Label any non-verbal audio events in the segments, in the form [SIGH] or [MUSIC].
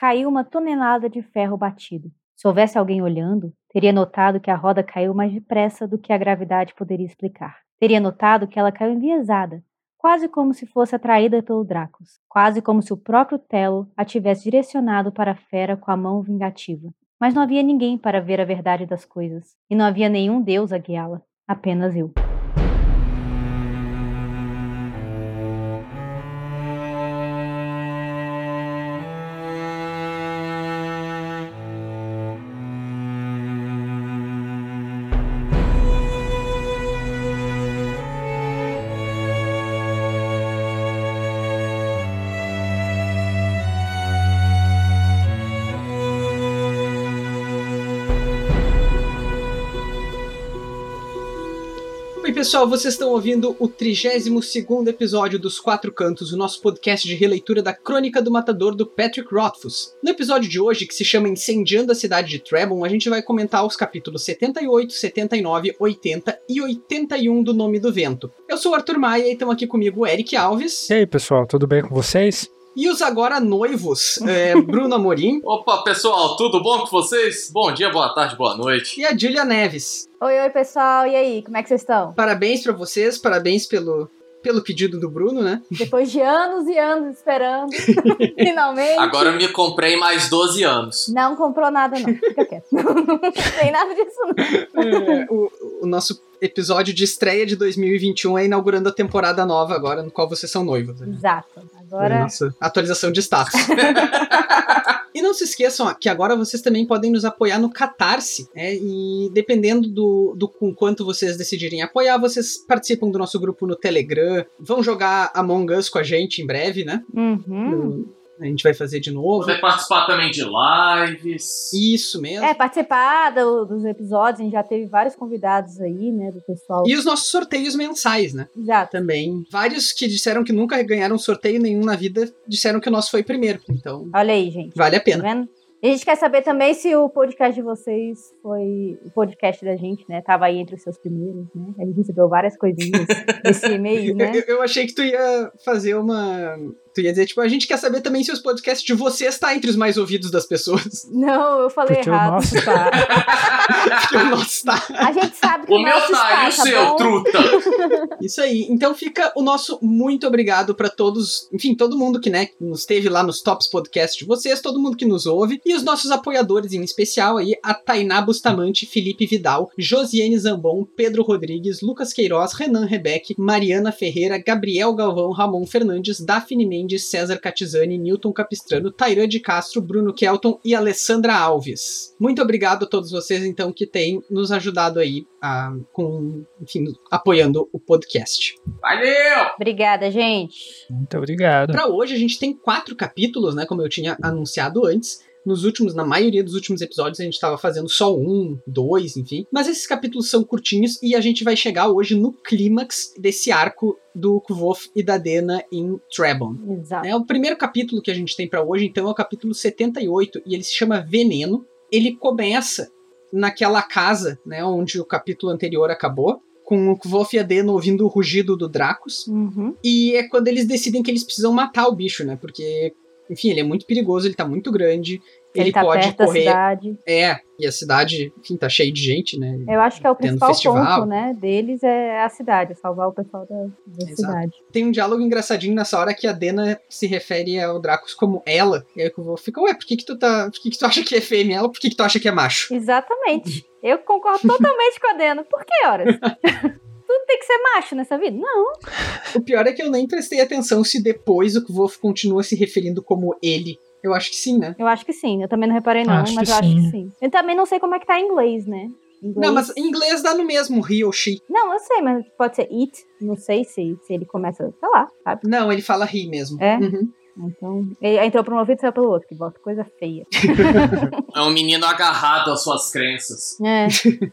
caiu uma tonelada de ferro batido. Se houvesse alguém olhando, teria notado que a roda caiu mais depressa do que a gravidade poderia explicar. Teria notado que ela caiu enviesada, quase como se fosse atraída pelo Dracos, quase como se o próprio Telo a tivesse direcionado para a fera com a mão vingativa. Mas não havia ninguém para ver a verdade das coisas, e não havia nenhum deus a guiá-la, apenas eu. Pessoal, vocês estão ouvindo o 32 episódio dos Quatro Cantos, o nosso podcast de releitura da Crônica do Matador do Patrick Rothfuss. No episódio de hoje, que se chama Incendiando a Cidade de Trebon, a gente vai comentar os capítulos 78, 79, 80 e 81 do Nome do Vento. Eu sou o Arthur Maia e estão aqui comigo o Eric Alves. E aí, pessoal, tudo bem com vocês? E os agora noivos, é, [LAUGHS] Bruno Amorim. Opa, pessoal, tudo bom com vocês? Bom dia, boa tarde, boa noite. E a Julia Neves. Oi, oi, pessoal, e aí, como é que vocês estão? Parabéns para vocês, parabéns pelo, pelo pedido do Bruno, né? Depois de anos e anos esperando, [LAUGHS] finalmente. Agora eu me comprei mais 12 anos. Não comprou nada, não. Fica quieto. [LAUGHS] não tem nada disso, não. É, o, o nosso episódio de estreia de 2021 é inaugurando a temporada nova agora, no qual vocês são noivos. Né? Exato. Agora. Nossa atualização de status. [LAUGHS] e não se esqueçam que agora vocês também podem nos apoiar no Catarse, né? E dependendo do, do com quanto vocês decidirem apoiar, vocês participam do nosso grupo no Telegram, vão jogar Among Us com a gente em breve, né? Uhum. No, a gente vai fazer de novo. Poder participar também de lives. Isso mesmo. É, participar do, dos episódios, a gente já teve vários convidados aí, né, do pessoal. E os nossos sorteios mensais, né? Exato. Também. Vários que disseram que nunca ganharam sorteio nenhum na vida, disseram que o nosso foi primeiro. Então. Olha aí, gente. Vale a pena. Tá vendo? A gente quer saber também se o podcast de vocês foi. O podcast da gente, né? Tava aí entre os seus primeiros, né? A gente recebeu várias coisinhas [LAUGHS] nesse e-mail, né? Eu, eu, achei que tu ia fazer uma. Tu ia dizer, tipo, a gente quer saber também se os podcasts de você está entre os mais ouvidos das pessoas. Não, eu falei Porque errado. O nosso tá. [LAUGHS] Porque o nosso tá. A gente sabe que O o meu nosso tá, está, e o tá seu, bom? truta? [LAUGHS] Isso aí. Então fica o nosso muito obrigado para todos, enfim, todo mundo que, né, nos teve lá nos tops podcast de vocês, todo mundo que nos ouve e os nossos apoiadores em especial aí, a Tainá Bustamante, Felipe Vidal, Josiane Zambon, Pedro Rodrigues, Lucas Queiroz, Renan Rebeck, Mariana Ferreira, Gabriel Galvão, Ramon Fernandes, Daphne Mendes, César Catizani, Newton Capistrano, Tairã de Castro, Bruno Kelton e Alessandra Alves. Muito obrigado a todos vocês então que têm nos ajudado aí a, com, enfim, apoiando o podcast. Valeu! Obrigada, gente. Muito obrigado. Para hoje a gente tem quatro capítulos, né, como eu tinha anunciado antes. Nos últimos, na maioria dos últimos episódios, a gente estava fazendo só um, dois, enfim. Mas esses capítulos são curtinhos e a gente vai chegar hoje no clímax desse arco do Kvof e da Dena em Trebon. Exato. É o primeiro capítulo que a gente tem para hoje, então é o capítulo 78 e ele se chama Veneno. Ele começa naquela casa, né, onde o capítulo anterior acabou, com o Kvof e a Dena ouvindo o rugido do Dracos. Uhum. E é quando eles decidem que eles precisam matar o bicho, né? Porque, enfim, ele é muito perigoso, ele tá muito grande. Ele, Ele, tá pode correr. É, e a cidade, enfim, tá cheia de gente, né? Eu acho que é o principal festival. ponto, né, deles é a cidade, salvar o pessoal da, da cidade. Tem um diálogo engraçadinho nessa hora que a Dena se refere ao Dracos como ela. E aí o Kvof fica, ué, por que que tu tá. Por que que tu acha que é fêmea ela? Por que que tu acha que é macho? Exatamente. Eu concordo totalmente com a Dena. Por que horas? [LAUGHS] Tem que ser macho nessa vida? Não. O pior é que eu nem prestei atenção se depois o Kvof continua se referindo como ele. Eu acho que sim, né? Eu acho que sim. Eu também não reparei, não, Acho mas eu acho sim. que sim. Eu também não sei como é que tá em inglês, né? Inglês. Não, mas em inglês dá no mesmo, he ou she. Não, eu sei, mas pode ser it. Não sei se, se ele começa, sei lá, sabe? Não, ele fala he mesmo. É? Uhum. Então, ele entrou por um ouvido e saiu pelo outro, que bota coisa feia. [LAUGHS] É um menino agarrado às suas crenças. É.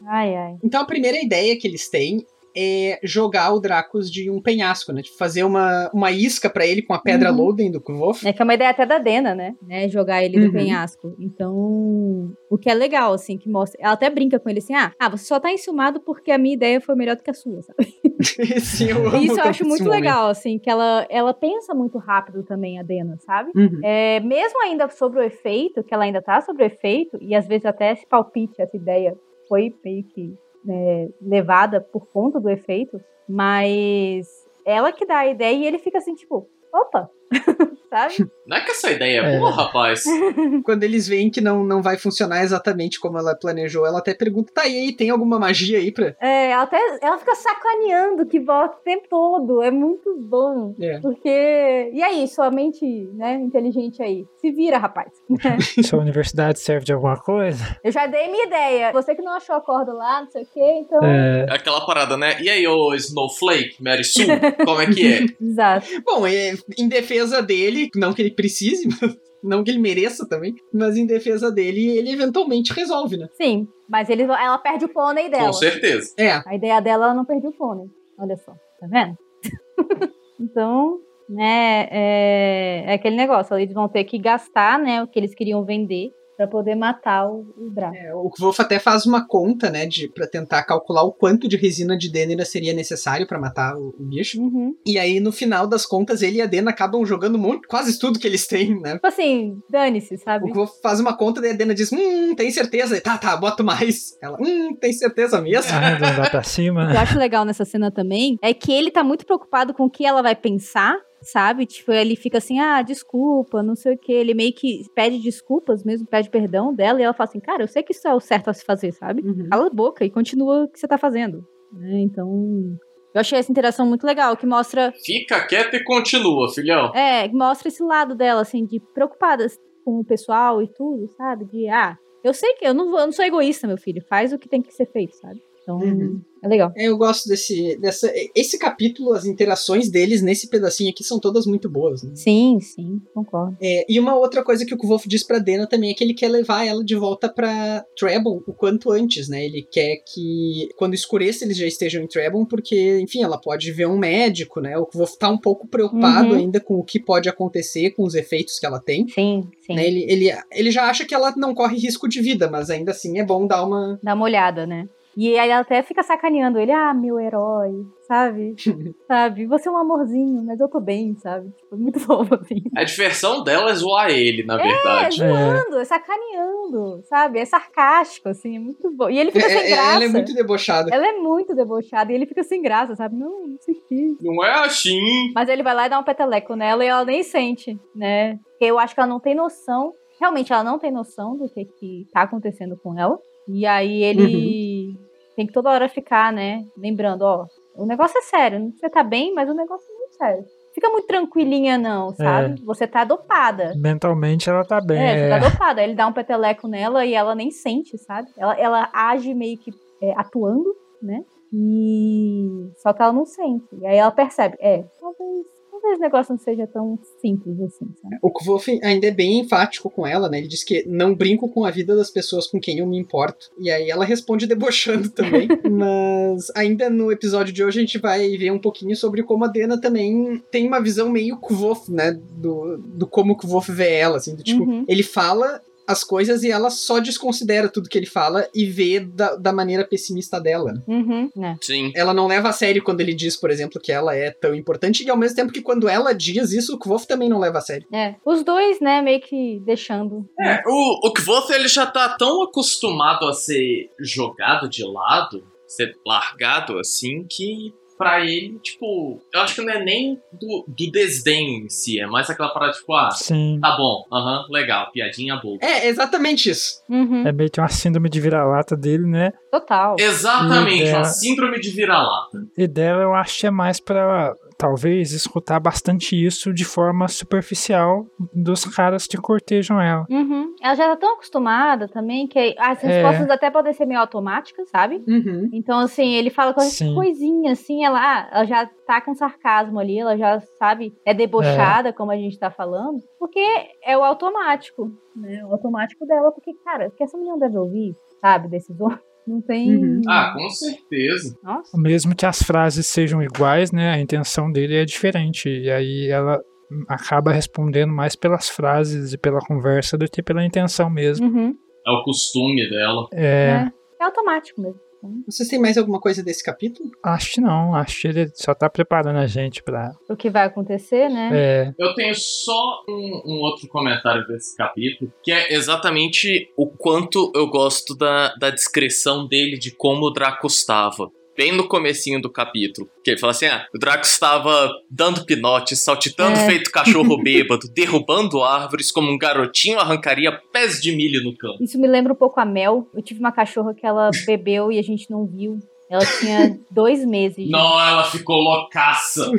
Ai, ai. Então a primeira ideia que eles têm é jogar o Dracos de um penhasco, né? Tipo, fazer uma, uma isca para ele com a pedra Uhum. Loden do Kvof. É que é uma ideia até da Dena, né? né? Jogar ele do Uhum. penhasco. Então, o que é legal, assim, que mostra. Ela até brinca com ele assim: ah, ah, você só tá enciumado porque a minha ideia foi melhor do que a sua, sabe? [LAUGHS] Sim, eu amo Isso eu acho muito momento. legal, assim, que ela, ela pensa muito rápido também, a Dena, sabe? Uhum. É, mesmo ainda sobre o efeito, que ela ainda tá sobre o efeito, e às vezes até esse palpite, essa ideia foi meio que né, levada por conta do efeito, mas ela que dá a ideia e ele fica assim, tipo, opa, [LAUGHS] sabe? Não é que essa ideia é É. boa, rapaz. [LAUGHS] Quando eles veem que não, não vai funcionar exatamente como ela planejou, ela até pergunta: tá, e aí, tem alguma magia aí pra. É, ela, até, ela fica sacaneando que volta o tempo todo, é muito bom. É. Porque. E aí, sua mente, né, inteligente aí? Se vira, rapaz. [LAUGHS] Sua universidade serve de alguma coisa? Eu já dei minha ideia. Você que não achou a corda lá, não sei o quê, então. É, É aquela parada, né? E aí, ô Snowflake, Mary Sue, como é que é? Exato. Bom, é, em defesa dele, não que ele precise, [LAUGHS] não que ele mereça também, mas em defesa dele, ele eventualmente resolve, né? Sim, mas ele, ela perde o pônei dela. Com certeza. É, A ideia dela, ela não perdeu o pônei. Olha só, tá vendo? [LAUGHS] então, né, é, é aquele negócio. Eles vão ter que gastar, né, o que eles queriam vender pra poder matar o, o Draco. É, o Kvof até faz uma conta, né, de, pra tentar calcular o quanto de resina de Dênera seria necessário pra matar o, o bicho. Uhum. E aí, no final das contas, ele e a Dena acabam jogando muito, quase tudo que eles têm, né? Tipo assim, dane-se, sabe? O Kvof faz uma conta, daí a Dena diz, hum, tem certeza? Tá, tá, boto mais. Ela, hum, tem certeza mesmo? arredondar pra O que cima. eu acho legal nessa cena também é que ele tá muito preocupado com o que ela vai pensar, sabe? Tipo, ele fica assim, ah, desculpa, não sei o que. Ele meio que pede desculpas mesmo, pede perdão dela, e ela fala assim, cara, eu sei que isso é o certo a se fazer, sabe? Uhum. Cala a boca e continua o que você tá fazendo. né? Então, eu achei essa interação muito legal, que mostra, Fica quieto e continua, filhão. é, mostra esse lado dela, assim, de preocupada com o pessoal e tudo, sabe? De, ah, eu sei que eu não, vou, eu não sou egoísta, meu filho, faz o que tem que ser feito, sabe? Então, Uhum. é legal. É, eu gosto desse, dessa, esse capítulo, as interações deles nesse pedacinho aqui são todas muito boas, né? Sim, sim, concordo. É, e uma outra coisa que o Kvolf diz pra Dena também é que ele quer levar ela de volta pra Trebon o quanto antes, né? Ele quer que quando escureça eles já estejam em Trebon, porque, enfim, ela pode ver um médico, né? O Kvolf tá um pouco preocupado Uhum. ainda com o que pode acontecer, com os efeitos que ela tem. Sim, sim. Né? Ele, ele, ele já acha que ela não corre risco de vida, mas ainda assim é bom dar uma. Dá uma olhada, né? E aí ela até fica sacaneando ele, ah, meu herói, sabe? [LAUGHS] sabe? Você é um amorzinho, mas eu tô bem, sabe? Tipo, muito [LAUGHS] fofo, assim. A diversão dela é zoar ele, na É, verdade. zoando, é sacaneando, sabe? É sarcástico, assim, é muito bom. E ele fica sem É- é- graça. ela é muito debochada. Ela é muito debochada e ele fica sem graça, sabe? Não, não sei o que. Não é assim. Mas ele vai lá e dá um peteleco nela e ela nem sente, né? Porque eu acho que ela não tem noção, realmente ela não tem noção do que, que tá acontecendo com ela. E aí ele tem que toda hora ficar, né? Lembrando, ó, o negócio é sério, você tá bem, mas o negócio é muito sério. Fica muito tranquilinha, não, sabe? Você tá dopada. Mentalmente ela tá bem. É, você é. tá dopada. Ele dá um peteleco nela e ela nem sente, sabe? Ela, ela age meio que é, atuando, né? E. Só que ela não sente. E aí ela percebe, é, talvez, talvez o negócio não seja tão simples assim, sabe? O Kvolf ainda é bem enfático com ela, né? Ele diz que não brinco com a vida das pessoas com quem eu me importo. E aí ela responde debochando também. [LAUGHS] Mas ainda no episódio de hoje a gente vai ver um pouquinho sobre como a Dena também tem uma visão meio Kvolf, né? Do, do como o Kvolf vê ela, assim. Do, tipo, Uhum. ele fala as coisas e ela só desconsidera tudo que ele fala e vê da, da maneira pessimista dela. Uhum, né? Sim. Ela não leva a sério quando ele diz, por exemplo, que ela é tão importante, e ao mesmo tempo que quando ela diz isso, o Kvolf também não leva a sério. É. Os dois, né, meio que deixando. É, o, o ele já tá tão acostumado a ser jogado de lado, ser largado assim, que pra ele, tipo, eu acho que não é nem do, do desdém em si, é mais aquela parada, tipo, ah, Sim. tá bom, aham, legal, piadinha boba. É, exatamente isso. Uhum, É meio que uma síndrome de vira-lata dele, né? Total. Exatamente, Ideia. uma síndrome de vira-lata. E dela eu acho que é mais pra talvez escutar bastante isso de forma superficial dos caras que cortejam ela. Uhum. Ela já tá tão acostumada também que as É. respostas até podem ser meio automáticas, sabe? Uhum. Então, assim, ele fala com Sim. coisinha, assim, ela, ah, ela já tá com sarcasmo ali, ela já sabe, é debochada, como a gente tá falando, porque é o automático, né? O automático dela, porque, cara, o que essa menina deve ouvir, sabe, desses homens? Não tem. Uhum. Ah, com certeza. Nossa. Mesmo que as frases sejam iguais, né? A intenção dele é diferente. E aí ela acaba respondendo mais pelas frases e pela conversa do que pela intenção mesmo. Uhum. É o costume dela. É, É automático mesmo. Vocês têm mais alguma coisa desse capítulo? acho que não. Acho que ele só tá preparando a gente pra. O que vai acontecer, né? É, Eu tenho só um, um outro comentário desse capítulo, que é exatamente o quanto eu gosto da, da descrição dele de como o Draco estava. Bem no comecinho do capítulo. Que ele fala assim: ah, o Draco estava dando pinote, saltitando É. feito cachorro [LAUGHS] bêbado, derrubando árvores como um garotinho arrancaria pés de milho no campo. Isso me lembra um pouco a Mel. Eu tive uma cachorra que ela bebeu e a gente não viu. Ela tinha dois meses. gente. Não, ela ficou loucaça.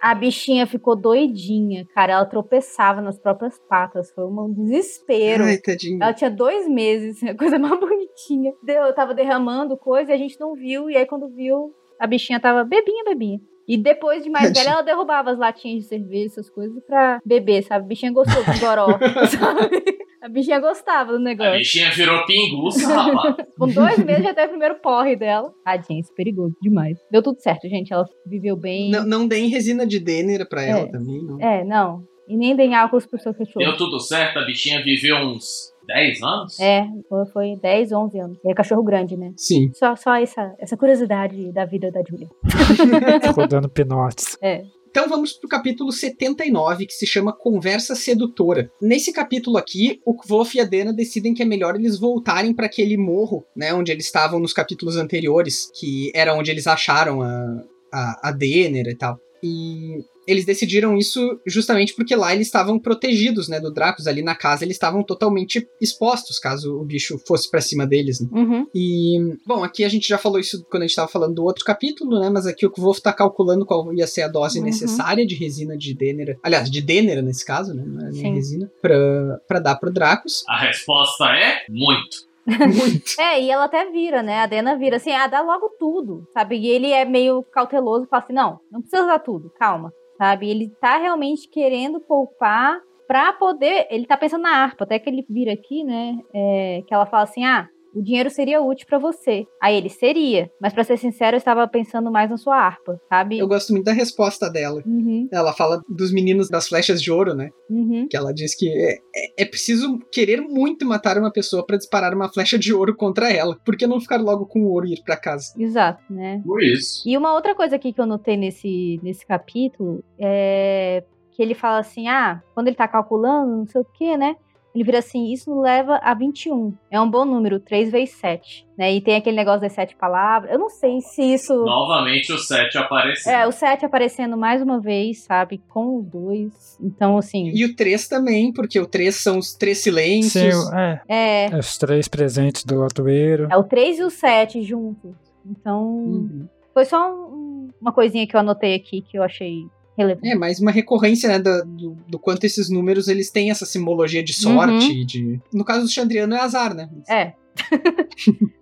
A bichinha ficou doidinha, cara. Ela tropeçava nas próprias patas. Foi um desespero. Ai, tadinho. Ela tinha dois meses, [LAUGHS] a coisa mais bonitinha. Eu tava derramando coisa e a gente não viu. E aí, quando viu, a bichinha tava bebinha, bebinha. E depois de mais [LAUGHS] velha, ela derrubava as latinhas de cerveja, essas coisas, pra beber, sabe? A bichinha gostou do goró, [LAUGHS] sabe? A bichinha gostava do A negócio. bichinha virou pinguça. [LAUGHS] Com dois meses já teve o primeiro porre dela. Tadinha, isso é perigoso demais. Deu tudo certo, gente. Ela viveu bem. Não, não deem resina de Denner pra ela É. também, não. É, não. E nem deem álcool pro seu Deu cachorro. tudo certo, a bichinha viveu uns 10 anos? É, foi- foi 10, 11 anos. E é cachorro grande, né? Sim. Só, só essa, essa curiosidade da vida da Julia. [LAUGHS] ficou dando pinotes. Então vamos pro capítulo 79, que se chama Conversa Sedutora. Nesse capítulo aqui, o Kvof e a Dena decidem que é melhor eles voltarem para aquele morro, né, onde eles estavam nos capítulos anteriores, que era onde eles acharam a, a, a Denner e tal. E eles decidiram isso justamente porque lá eles estavam protegidos, né, do Dracos. Ali na casa eles estavam totalmente expostos, caso o bicho fosse pra cima deles, né? Uhum. E, bom, aqui a gente já falou isso quando a gente tava falando do outro capítulo, né? Mas aqui o Kvolf tá calculando qual ia ser a dose Uhum. necessária de resina de Denera. Aliás, de Denera nesse caso, né? Não é nem resina. Pra, pra dar pro Dracos. A resposta é muito. Muito. [LAUGHS] É, e ela até vira, né? A Dena vira assim, ah, dá logo tudo, sabe? E ele é meio cauteloso, fala assim, não, não precisa dar tudo, calma, sabe? Ele tá realmente querendo poupar pra poder, ele tá pensando na harpa, até que ele vira aqui, né? é, que ela fala assim, ah, o dinheiro seria útil pra você. Aí ele seria, mas pra ser sincero, eu estava pensando mais na sua harpa, sabe? Eu gosto muito da resposta dela. Uhum, Ela fala dos meninos das flechas de ouro, né? uhum. Que ela diz que é, é, é preciso querer muito matar uma pessoa pra disparar uma flecha de ouro contra ela. Por que não ficar logo com o ouro e ir pra casa? Exato, né? Por isso. E uma outra coisa aqui que eu notei nesse, nesse capítulo é que ele fala assim: ah, quando ele tá calculando, não sei o que, né? Ele vira assim: isso leva a 21. É um bom número, 3 vezes 7. Né? E tem aquele negócio das sete palavras. Eu não sei se isso. Novamente o 7 apareceu. É, o 7 aparecendo mais uma vez, sabe? Com os dois. Então, assim. E o 3 também, porque o 3 são os três silêncios. Sim, é, É. é os três presentes do lotoeiro. É o 3 e o 7 juntos. Então. Uhum. Foi só um- uma coisinha que eu anotei aqui que eu achei relevante. É, mais uma recorrência, né, do, do, do quanto esses números eles têm essa simbologia de sorte, de... No caso do Chandriano é azar, né? É. [LAUGHS]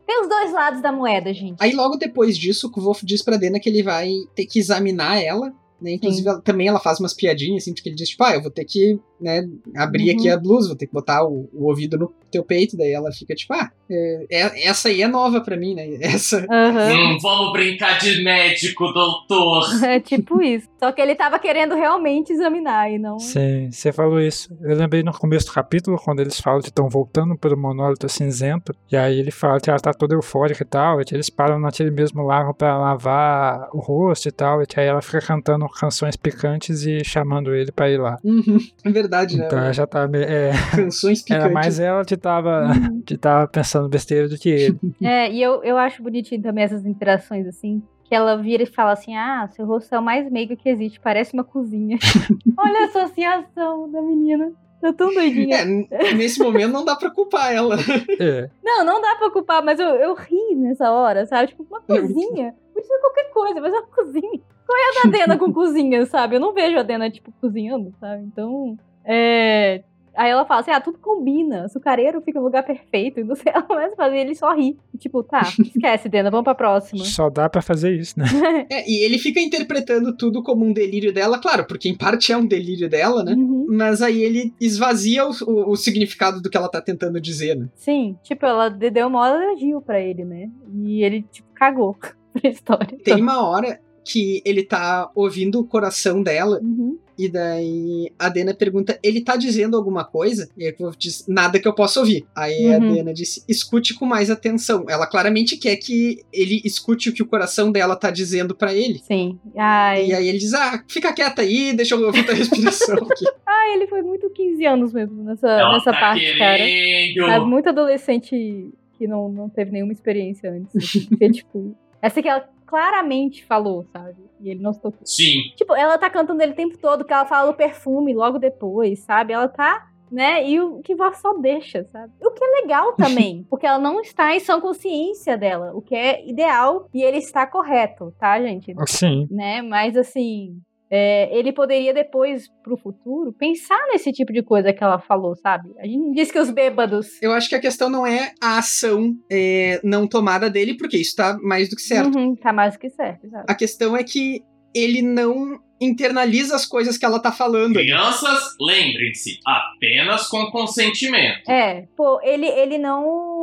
Tem os dois lados da moeda, gente. Aí logo depois disso, o Kvolf diz pra Dena que ele vai ter que examinar ela, né? Inclusive, ela- também ela faz umas piadinhas, assim, porque ele diz, tipo, ah, eu vou ter que, né, abrir Uhum. aqui a blusa, vou ter que botar o, o ouvido no teu peito, daí ela fica, tipo, ah, é- é- essa aí é nova pra mim, né? [LAUGHS] Essa... Aham. Hum, vamos brincar de médico, doutor. [LAUGHS] É tipo isso. Só que ele tava querendo realmente examinar e não. Sim, você falou isso. Eu lembrei no começo do capítulo, quando eles falam que estão voltando pro monólito cinzento, e aí ele fala que ela tá toda eufórica e tal, e que eles param naquele mesmo lago pra lavar o rosto e tal, e que aí ela fica cantando canções picantes e chamando ele pra ir lá. Uhum, é verdade, Então né? ela já tá. É, Canções picantes. era mais ela que tava, Uhum. que tava pensando besteira do que ele. [LAUGHS] É, e eu, eu acho bonitinho também essas interações assim. Que ela vira e fala assim: Ah, seu rosto é o mais meigo que existe, parece uma cozinha. [LAUGHS] Olha a associação da menina. Tá tão doidinha. É, nesse momento não dá pra culpar ela. É. Não, não dá pra culpar, mas eu, eu ri nessa hora, sabe? Tipo, uma cozinha. Podia ser qualquer coisa, mas é uma cozinha. Qual é a da Dena com cozinha, sabe? Eu não vejo a Dena, tipo, cozinhando, sabe? Então, é. Aí ela fala assim: ah, tudo combina. Açucareiro fica no lugar perfeito. E não sei, [LAUGHS] ela começa a fazer ele só ri. Tipo, tá, esquece, Dena, vamos pra próxima. Só dá pra fazer isso, né? [LAUGHS] É, e ele fica interpretando tudo como um delírio dela, claro, porque em parte é um delírio dela, né? Uhum. Mas aí ele esvazia o, o- o significado do que ela tá tentando dizer, né? Sim, tipo, ela de- deu uma elogio pra ele, né? E ele, tipo, cagou [LAUGHS] pra história. Tem uma hora que ele tá ouvindo o coração dela Uhum. E daí a Dena pergunta: ele tá dizendo alguma coisa? E aí o Wolf diz: nada que eu possa ouvir. Aí a Uhum. Dena disse: escute com mais atenção. Ela claramente quer que ele escute o que o coração dela tá dizendo pra ele. Sim. Ai. E aí ele diz: ah, fica quieta aí, deixa eu ouvir tua respiração aqui. [LAUGHS] Ai, ele foi muito 15 anos mesmo nessa, nessa tá parte, cara. É muito adolescente que não, não teve nenhuma experiência antes. [LAUGHS] Porque, tipo, essa que ela claramente falou, sabe? E ele não se tocou. Sim. Tipo, ela tá cantando ele o tempo todo, que ela fala o perfume logo depois, sabe? Ela tá, né? E o que voz só deixa, sabe? O que é legal [LAUGHS] também, porque ela não está em sã consciência dela, o que é ideal e ele está correto, tá, gente? Sim. Né? Mas assim. É, ele poderia depois, pro futuro, pensar nesse tipo de coisa que ela falou, sabe? A gente diz que os bêbados. Eu acho que a questão não é a ação é, não tomada dele, porque isso tá mais do que certo. Uhum, tá mais do que certo, sabe? A questão é que ele não internaliza as coisas que ela tá falando. Crianças, lembrem-se, apenas com consentimento. É, pô, ele, ele não.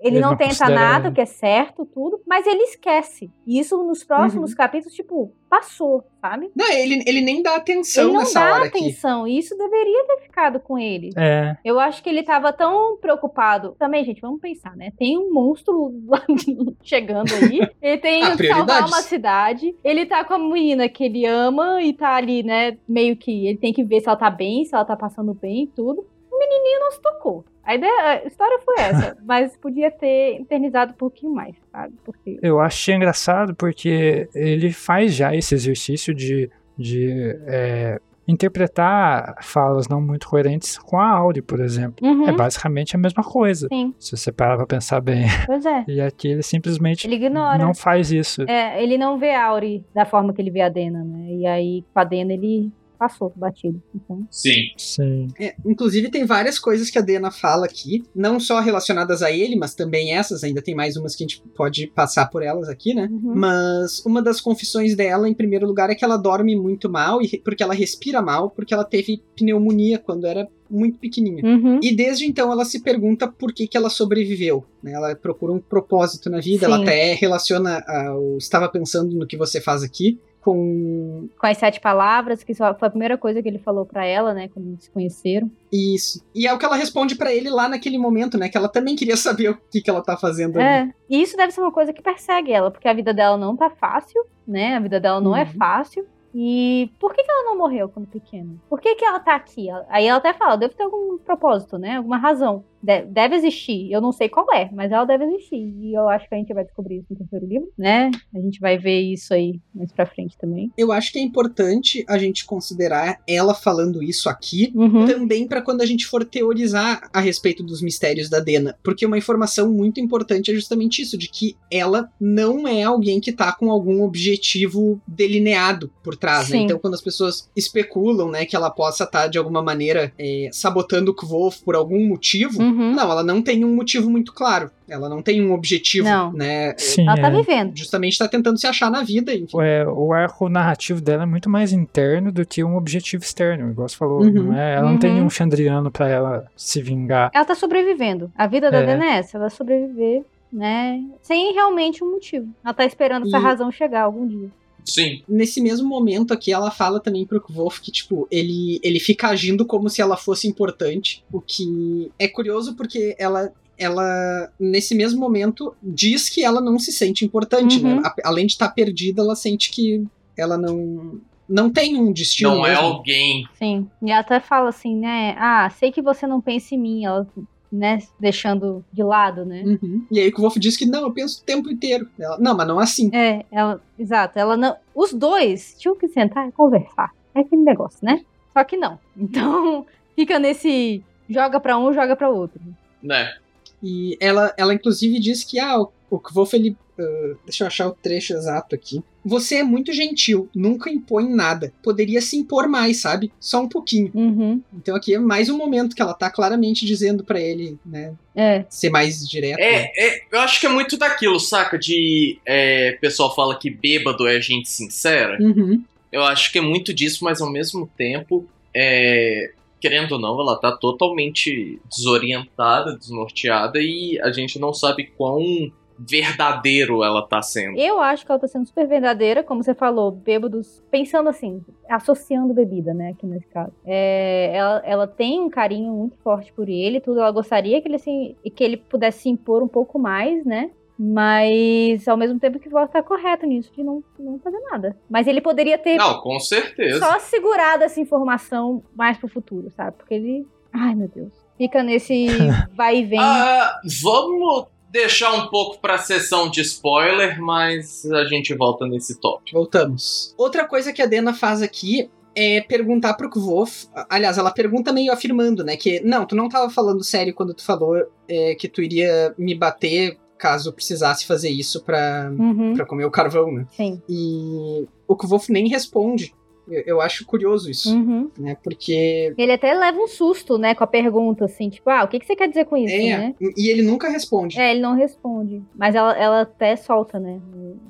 Ele, Ele não, não tenta nada, o que é certo, tudo, mas ele esquece. E isso nos próximos capítulos, tipo, passou, sabe? Não, ele, ele nem dá atenção ele não nessa dá hora aqui. atenção. E isso deveria ter ficado com ele. É. Eu acho que ele tava tão preocupado. Também, gente, vamos pensar, né? Tem um monstro [LAUGHS] chegando aí. Ele tem Ah, que salvar uma cidade. Ele tá com a menina que ele ama e tá ali, né? Meio que ele tem que ver se ela tá bem, se ela tá passando bem e tudo. O menininho não se tocou. A, ideia, a história foi essa, [LAUGHS] mas podia ter internizado um pouquinho mais, sabe? Porque. Eu achei engraçado porque ele faz já esse exercício de, de é, interpretar falas não muito coerentes com a Auri, por exemplo. Uhum, É basicamente a mesma coisa, Sim, se você parar pra pensar bem. pois é. [LAUGHS] E aqui ele simplesmente Ele ignora. não faz isso. É, ele não vê a Auri da forma que ele vê a Dena, né? E aí, com a Dena, ele passou batido. Então. Sim. Sim. É, inclusive, tem várias coisas que a Dena fala aqui, não só relacionadas a ele, mas também essas, ainda tem mais umas que a gente pode passar por elas aqui, né? Uhum. Mas uma das confissões dela, em primeiro lugar, é que ela dorme muito mal, e porque ela respira mal, porque ela teve pneumonia quando era muito pequenininha. Uhum. E desde então ela se pergunta por que, que ela sobreviveu. né? Ela procura um propósito na vida, ela Sim. até relaciona ao estava pensando no que você faz aqui com com as sete palavras, que foi a primeira coisa que ele falou pra ela, né, quando eles se conheceram. isso. E é o que ela responde pra ele lá naquele momento, né? Que ela também queria saber o que, que ela tá fazendo ali. É. E isso deve ser uma coisa que persegue ela, porque a vida dela não tá fácil, né? A vida dela não é Uhum. fácil. E por que, que ela não morreu quando pequena? Por que, que ela tá aqui? Aí ela até fala, deve ter algum propósito, né? Alguma razão. De- deve existir. Eu não sei qual é, mas ela deve existir. E eu acho que a gente vai descobrir isso no terceiro livro, né? A gente vai ver isso aí mais pra frente também. Eu acho que é importante a gente considerar ela falando isso aqui Uhum. também pra quando a gente for teorizar a respeito dos mistérios da Dena, porque uma informação muito importante é justamente isso, de que ela não é alguém que tá com algum objetivo delineado por trás, né? Então quando as pessoas especulam, né, que ela possa estar de alguma maneira é, sabotando o Kvolf por algum motivo, Uhum. Não, ela não tem um motivo muito claro. Ela não tem um objetivo, Não. né? Sim, Ela tá é. vivendo. Justamente tá tentando se achar na vida, enfim. É, o arco narrativo dela é muito mais interno do que um objetivo externo, igual você falou. Uhum. Não é, ela não tem Uhum. um Chandriano pra ela se vingar. Ela tá sobrevivendo. A vida da É. Dena é essa, ela sobreviver, né? Sem realmente um motivo. Ela tá esperando essa E- razão chegar algum dia. Sim. Nesse mesmo momento aqui, ela fala também pro Kvolf que, tipo, ele, ele fica agindo como se ela fosse importante. O que é curioso porque ela, ela nesse mesmo momento, diz que ela não se sente importante, Uhum. né? A- além de estar perdida, ela sente que ela não, não tem um destino Não é mesmo. alguém. Sim. E ela até fala assim, né? Ah, sei que você não pensa em mim. Ela, né? Deixando de lado, né? Uhum. E aí o Kvolf diz que não, eu penso o tempo inteiro. Ela, não, mas não assim. É, ela. Exato. Ela não. Os dois tinham que sentar e conversar. É aquele negócio, né? Só que não. [LAUGHS] Então, fica nesse. Joga pra um, joga pra outro. Né? E ela, ela inclusive diz que ah, o o Kvolf, ele. Uh, deixa eu achar o trecho exato aqui. Você é muito gentil, nunca impõe nada. Poderia se impor mais, sabe? Só um pouquinho. Uhum. Então aqui é mais um momento que ela tá claramente dizendo para ele, né? É. Ser mais direto. né? É, é, eu acho que é muito daquilo, saca? De. É, o pessoal fala que bêbado é gente sincera. Uhum. Eu acho que é muito disso, mas ao mesmo tempo, é, querendo ou não, ela tá totalmente desorientada, desnorteada e a gente não sabe quão verdadeiro ela tá sendo. Eu acho que ela tá sendo super verdadeira, como você falou, bêbados, pensando assim, associando bebida, né, aqui nesse caso. É, ela, ela tem um carinho muito forte por ele, tudo. Ela gostaria que ele, assim, que ele pudesse se impor um pouco mais, né? Mas ao mesmo tempo que você tá correto nisso, de não, não fazer nada. Mas ele poderia ter Não, com certeza. só segurado essa informação mais pro futuro, sabe? Porque ele. Ai, meu Deus. Fica nesse [LAUGHS] vai e vem. Ah, vamos deixar um pouco pra sessão de spoiler, mas a gente volta nesse tópico. Voltamos. Outra coisa que a Dena faz aqui é perguntar pro Kvof. Aliás, ela pergunta meio afirmando, né? Que não, tu não tava falando sério quando tu falou é, que tu iria me bater caso precisasse fazer isso pra, Uhum, pra comer o carvão, né? sim. E o Kvof nem responde. Eu, eu acho curioso isso, Uhum. né? Porque. Ele até leva um susto, né, com a pergunta, assim, tipo, ah, o que, que você quer dizer com isso, É, né? e ele nunca responde. É, ele não responde. Mas ela, ela até solta, né,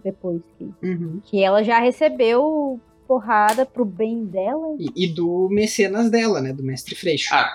depois que, Uhum. que ela já recebeu porrada pro bem dela. E, e do mecenas dela, né? Do mestre Freixo. Ah.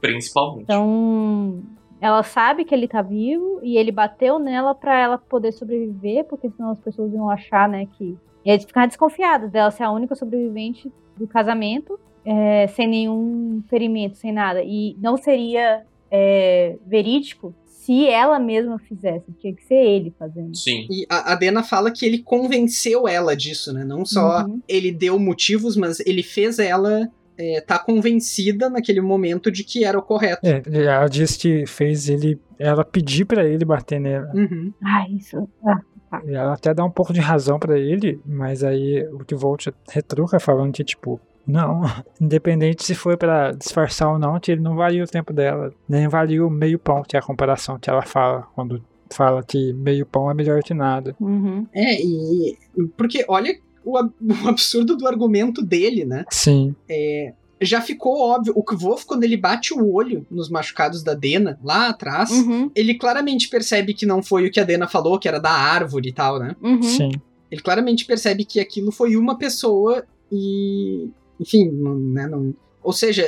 Principalmente. Então, ela sabe que ele tá vivo e ele bateu nela pra ela poder sobreviver, porque senão as pessoas iam achar, né, que. E eles ficar desconfiados dela ser a única sobrevivente do casamento, é, sem nenhum ferimento, sem nada. E não seria é, verídico se ela mesma fizesse. Tinha que ser ele fazendo. Sim. E a, a Dena fala que ele convenceu ela disso, né? Não só Uhum. ele deu motivos, mas ele fez ela é, tá convencida naquele momento de que era o correto. É, ela disse que fez ele. Ela pedir pra ele bater nela. Uhum. Ah, isso. Ah, E ela até dá um pouco de razão pra ele, mas aí o que Volt retruca falando que, tipo, não, [LAUGHS] independente se foi pra disfarçar ou não, que ele não valia o tempo dela, nem valia o meio pão, que é a comparação que ela fala quando fala que meio pão é melhor que nada. uhum. É, e. Porque olha o, ab- [LAUGHS] o absurdo do argumento dele, né? Sim, Já ficou óbvio. O Kvof, quando ele bate o olho nos machucados da Dena, lá atrás, Uhum. ele claramente percebe que não foi o que a Dena falou, que era da árvore e tal, né? Uhum. sim. Ele claramente percebe que aquilo foi uma pessoa e. Enfim, não, né, não, ou seja,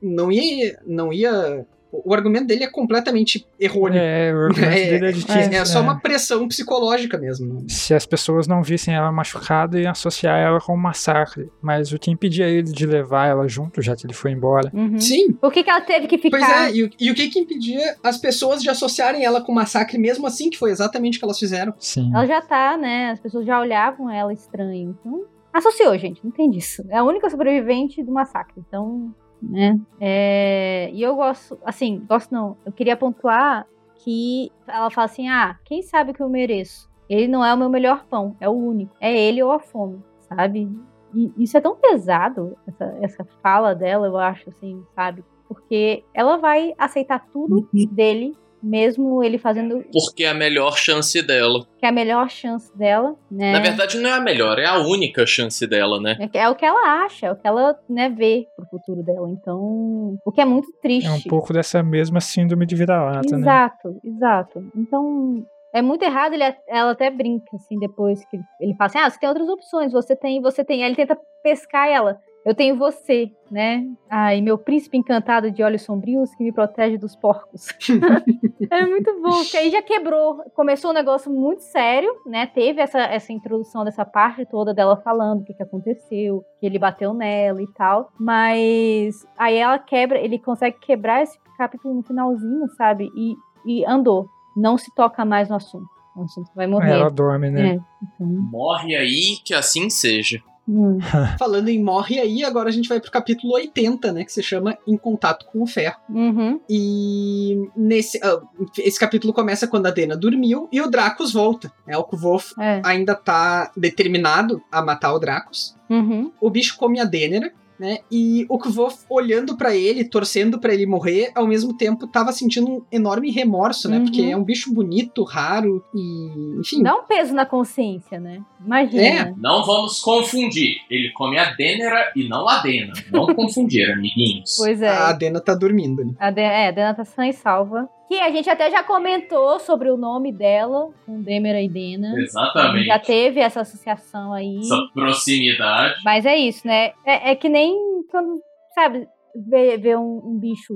não ia. Não ia. O argumento dele é completamente errôneo. É, o argumento [LAUGHS] É, dele é de que É, só é, uma pressão psicológica mesmo. se as pessoas não vissem ela machucada, iam associar ela com um massacre. Mas o que impedia ele de levar ela junto, já que ele foi embora? Uhum. Sim. Por que, que ela teve que ficar? Pois é, e, o- e o que que impedia as pessoas de associarem ela com massacre mesmo assim, que foi exatamente o que elas fizeram? Sim. Ela já tá, né? As pessoas já olhavam ela estranho. Então, associou, gente. Não tem disso. É a única sobrevivente do massacre. Então, né? É, E eu gosto, assim, gosto não. Eu queria pontuar que ela fala assim: ah, quem sabe o que eu mereço? Ele não é o meu melhor pão, é o único. É ele ou a fome, sabe? E isso é tão pesado, essa, essa fala dela, eu acho, assim, sabe? Porque ela vai aceitar tudo dele, mesmo ele fazendo Porque é a melhor chance dela. que é a melhor chance dela, né? Na verdade, não é a melhor, é a única chance dela, né? É, é o que ela acha, é o que ela né, vê pro futuro dela. Então, o que é muito triste. É um pouco dessa mesma síndrome de vira-lata, né? Exato, exato. Então, é muito errado, ele, ela até brinca, assim, depois que ele, ele fala assim, ah, você tem outras opções, você tem, você tem. Aí ele tenta pescar ela. Eu tenho você, né? Ai, meu príncipe encantado de olhos sombrios que me protege dos porcos. [LAUGHS] é muito bom, porque aí já quebrou. Começou um negócio muito sério, né? Teve essa, essa introdução dessa parte toda dela falando o que, que aconteceu, que ele bateu nela e tal. Mas aí ela quebra, ele consegue quebrar esse capítulo no finalzinho, sabe? E, e andou. Não se toca mais no assunto. O assunto vai morrer. Ela dorme, né? É, então, Morre aí, que assim seja. Hum. [LAUGHS] Falando em morre aí, agora a gente vai pro capítulo 80, né? Que se chama Em Contato com o Ferro. Uhum. E nesse ah, esse capítulo começa quando a Dena dormiu e o Dracos volta. É, o Kvolf É. ainda tá determinado a matar o Dracos. Uhum. O bicho come a Denera né? E o Kvof olhando pra ele, torcendo pra ele morrer, ao mesmo tempo tava sentindo um enorme remorso, né? Uhum. Porque é um bicho bonito, raro e, enfim. Dá um peso na consciência, né? Imagina. É. Não vamos confundir. Ele come a Dênera e não a Dena. Não confundir, [LAUGHS] amiguinhos. Pois é. A Dena tá dormindo ali. A De é, a Dena tá sã e salva. Que a gente até já comentou sobre o nome dela, com Demera e Dena. Exatamente. Já teve essa associação aí. Essa proximidade. Mas é isso, né? É, é que nem quando, sabe, ver, ver um, um bicho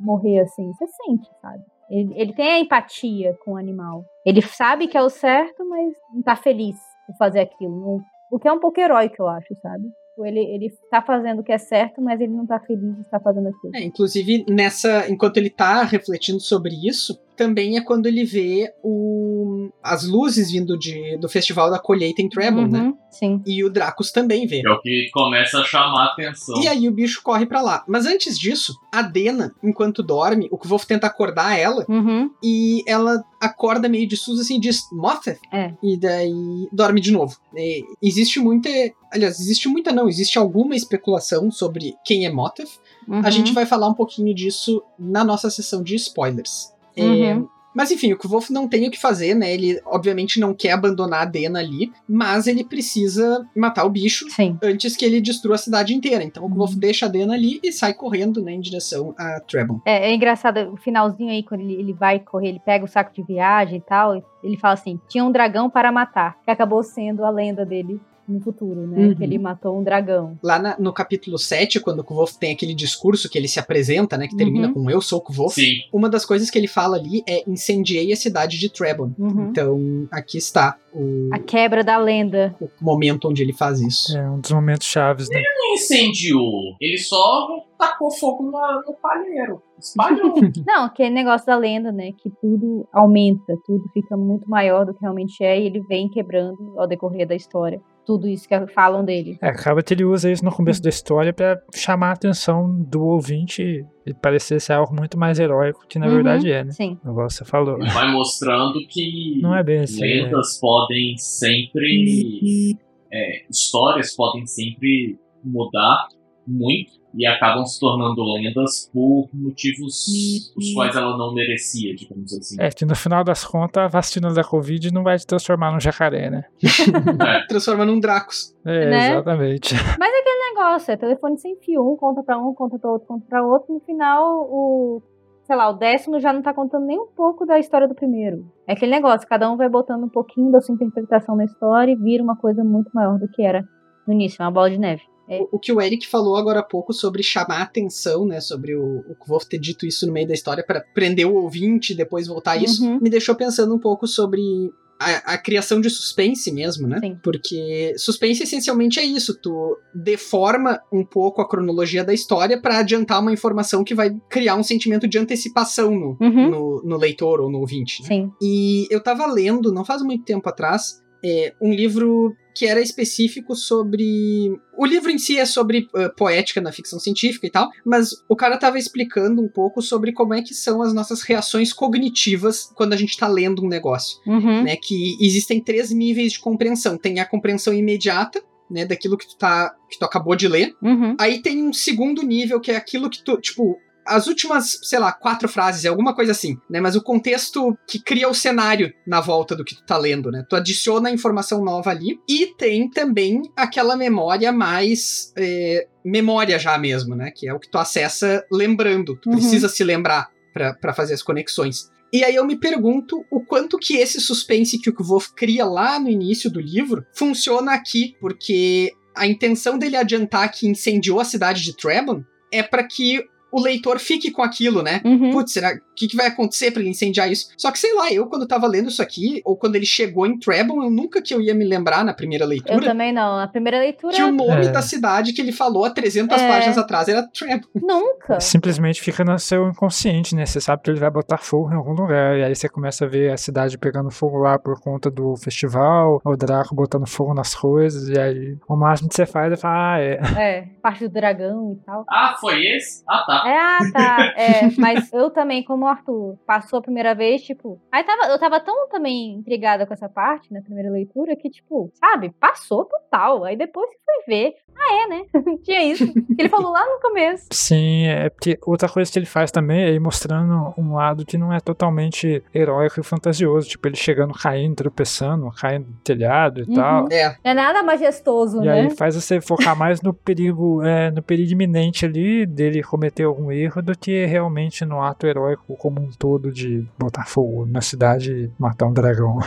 morrer assim. Você sente, sabe? Ele, ele tem a empatia com o animal. Ele sabe que é o certo, mas não tá feliz por fazer aquilo. Não- o que é um pouco heróico, eu acho, sabe? Ele, ele tá fazendo o que é certo, mas ele não tá feliz de estar fazendo aquilo. É, inclusive, nessa. Enquanto ele tá refletindo sobre isso, também é quando ele vê o, as luzes vindo de, do festival da colheita em Treble, né? Uhum, Sim. E o Dracos também vê. É o que começa a chamar a atenção. E aí o bicho corre pra lá. Mas antes disso, a Dena, enquanto dorme, o Kvolf tenta acordar ela Uhum. e ela acorda meio de susto assim e diz Motheth? É. E daí dorme de novo. É, existe muita. Aliás, existe muita não, existe alguma especulação sobre quem é Motheth. Uhum. A gente vai falar um pouquinho disso na nossa sessão de spoilers. É, Uhum. mas enfim, o Kvolf não tem o que fazer, né? Ele obviamente não quer abandonar a Dena ali, mas ele precisa matar o bicho Sim. antes que ele destrua a cidade inteira. Então o Kvolf Uhum. deixa a Dena ali e sai correndo né, em direção a Trebon. É, é engraçado, o finalzinho aí, quando ele, ele vai correr, ele pega o saco de viagem e tal, ele fala assim, tinha um dragão para matar, que acabou sendo a lenda dele no futuro, né? Uhum. Que ele matou um dragão. Lá na- no capítulo 7, quando o Kvolf tem aquele discurso que ele se apresenta, né? Que termina Uhum. com Eu sou o Kvolf. Sim. Uma das coisas que ele fala ali é incendiei a cidade de Trebon. Uhum. Então aqui está o, A quebra da lenda. o momento onde ele faz isso. É um dos momentos chaves, né? Não incendiou. Ele só tacou fogo na- no palheiro. Espalhou. [LAUGHS] Não, aquele negócio da lenda, né? Que tudo aumenta, tudo fica muito maior do que realmente é, e ele vem quebrando ao decorrer da história. Tudo isso que falam dele. É, acaba que ele usa isso no começo da história pra chamar a atenção do ouvinte e parecer ser algo muito mais heróico que na Uhum. verdade é, né? Sim. Igual você falou. Ele vai mostrando que Não é bem assim. né? lendas podem sempre. é, histórias podem sempre mudar muito e acabam se tornando lendas por motivos os quais ela não merecia, digamos assim. É que no final das contas a vacina da Covid não vai te transformar num jacaré, né? É. [LAUGHS] Transforma num Dracos. É, Né? exatamente. [LAUGHS] negócio, é telefone sem fio, um conta pra um, conta pra outro, conta pra outro, no final o, sei lá, o décimo já não tá contando nem um pouco da história do primeiro. É aquele negócio, cada um vai botando um pouquinho da sua interpretação na história e vira uma coisa muito maior do que era no início, é uma bola de neve. O, o que o Eric falou agora há pouco sobre chamar a atenção, né? Sobre o, o Kvolf ter dito isso no meio da história para prender o ouvinte e depois voltar a isso, Uhum. me deixou pensando um pouco sobre a, a criação de suspense mesmo, né? Sim. Porque suspense essencialmente é isso, tu deforma um pouco a cronologia da história para adiantar uma informação que vai criar um sentimento de antecipação no, Uhum. no, no leitor ou no ouvinte. né? Sim. E eu tava lendo, não faz muito tempo atrás, é, um livro que era específico sobre. O livro em si é sobre uh, poética na ficção científica e tal, mas o cara tava explicando um pouco sobre como é que são as nossas reações cognitivas quando a gente tá lendo um negócio. Uhum. Né? Que existem três níveis de compreensão. Tem a compreensão imediata, né? Daquilo que tu, tá, que tu acabou de ler. Uhum. Aí tem um segundo nível, que é aquilo que tu, tipo, as últimas, sei lá, quatro frases, é alguma coisa assim, né? Mas o contexto que cria o cenário na volta do que tu tá lendo, né? Tu adiciona a informação nova ali. E tem também aquela memória mais. é, memória já mesmo, né? Que é o que tu acessa lembrando. Tu Uhum. precisa se lembrar pra pra fazer as conexões. E aí eu me pergunto o quanto que esse suspense que o Kvolf cria lá no início do livro funciona aqui, porque a intenção dele adiantar que incendiou a cidade de Trebon é para que o leitor fique com aquilo, né? Uhum. Putz, será o que, que vai acontecer pra ele incendiar isso? Só que sei lá, eu quando tava lendo isso aqui, ou quando ele chegou em Trebon, eu nunca que eu ia me lembrar na primeira Eu leitura também não. A primeira leitura. que o nome É. da cidade que ele falou há 300 É. páginas atrás era Trebon. Nunca. Simplesmente fica no seu inconsciente, né? Você sabe que ele vai botar fogo em algum lugar. E aí você começa a ver a cidade pegando fogo lá por conta do festival, o Draco botando fogo nas coisas. E aí o máximo que você faz é falar, ah, é. [LAUGHS] É, parte do dragão e tal. Ah, foi esse? Ah, tá. É, ah, tá. É, mas eu também, como o Arthur passou a primeira vez, tipo. Aí tava, eu tava tão também intrigada com essa parte na primeira leitura que, tipo, sabe, passou total. Aí depois você foi ver. Ah, é, né? [LAUGHS] Tinha isso. Ele falou lá no começo. Sim, é porque outra coisa que ele faz também é ir mostrando um lado que não é totalmente heróico e fantasioso. Tipo, ele chegando, caindo, tropeçando, caindo do telhado e Uhum. tal. É, Não é nada majestoso, E né? aí faz você focar mais no perigo, é, no perigo iminente ali dele cometer algum erro do que realmente no ato heróico como um todo de botar fogo na cidade e matar um dragão.